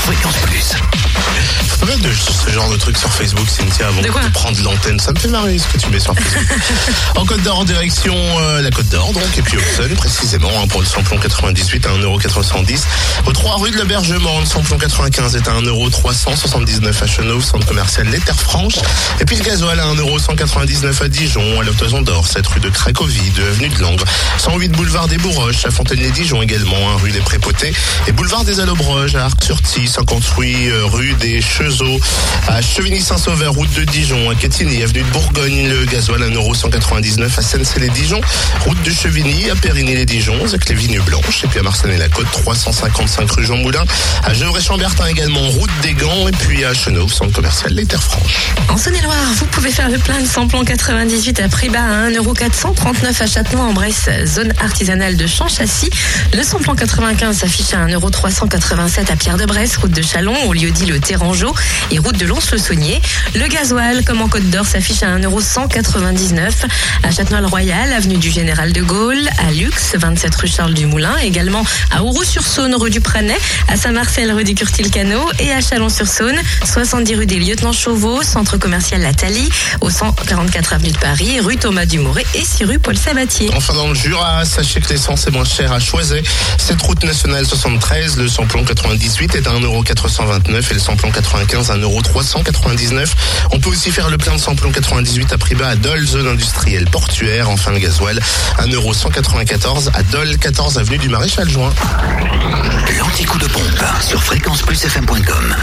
sur Fréquence genre de truc sur Facebook, Cynthia, avant De quoi prendre l'antenne. Ça me fait marrer ce que tu mets sur Facebook. en Côte d'Or, en direction euh, la Côte d'Or, donc, et puis Auxonne, précisément, hein, pour le samplon 98 à 1,410€. Aux 3 rue de l'Aubergement, le samplon 95 est à 1,379€ à Chenauve, centre commercial Les Terres Franches. Et puis le gasoil à 1,199€ à Dijon, à l'Octoison d'Or, 7 rue de Cracovie, 2 avenue de Langres, 108 boulevard des Bourroches, à Fontaine-les-Dijon également, 1 rue des Prépotés, et boulevard des Allobroges, à Arc-sur-Tille, 58 euh, rue des Chezeaux, à Chevigny-Saint-Sauveur, route de Dijon, à Quetigny, avenue de Bourgogne, le gasoil à 1,199€ à Sensey-les-Dijon, route de Chevigny, à Périgny-les-Dijon, avec les Vignes Blanches, et puis à Marseille-la-Côte, 355 rue Jean Moulin, à Gevrey-Chambertin également, route des Gants, et puis à Chenauve, centre commercial Les Terres Franches. En Saône-et-Loire, vous pouvez faire le plein de samplon 98 à prix bas à 1,439€ à Châtenois en Bresse, zone artisanale de Champ-Châssis. Le samplon 95 s'affiche à 1,387€ à Pierre-de-Bresse, route de Chalon, au lieu dit le Terrangeau et route de Lons-le-Saunier. Le gasoil, comme en Côte d'Or, s'affiche à 1,199€ à Châtenois-le-Royal, avenue du Général de Gaulle, à Lux, 27 rue Charles du Moulin, également à Ouroux-sur-Saône, rue du Pranet, à Saint-Marcel, rue du Curtil-Cano et à Chalon-sur-Saône, 70 rue des Lieutenants Chauveau, centre commercial La Thalie, au 144 avenue de Paris, rue Thomas Dumouret et 6 rue Paul Sabatier. Enfin, dans le Jura, sachez que l'essence est moins chère à Choiset. Cette route nationale 73, le samplon 98 est à 1,429€ et le samplon 95 à 1,399€. On peut aussi faire le plein de samplon 98 à prix bas à Dole, zone industrielle portuaire. Enfin, le gasoil, 1,194€ à Dole, 14 avenue du Maréchal Juin. L'anti-coup de pompe sur fréquenceplusfm.com.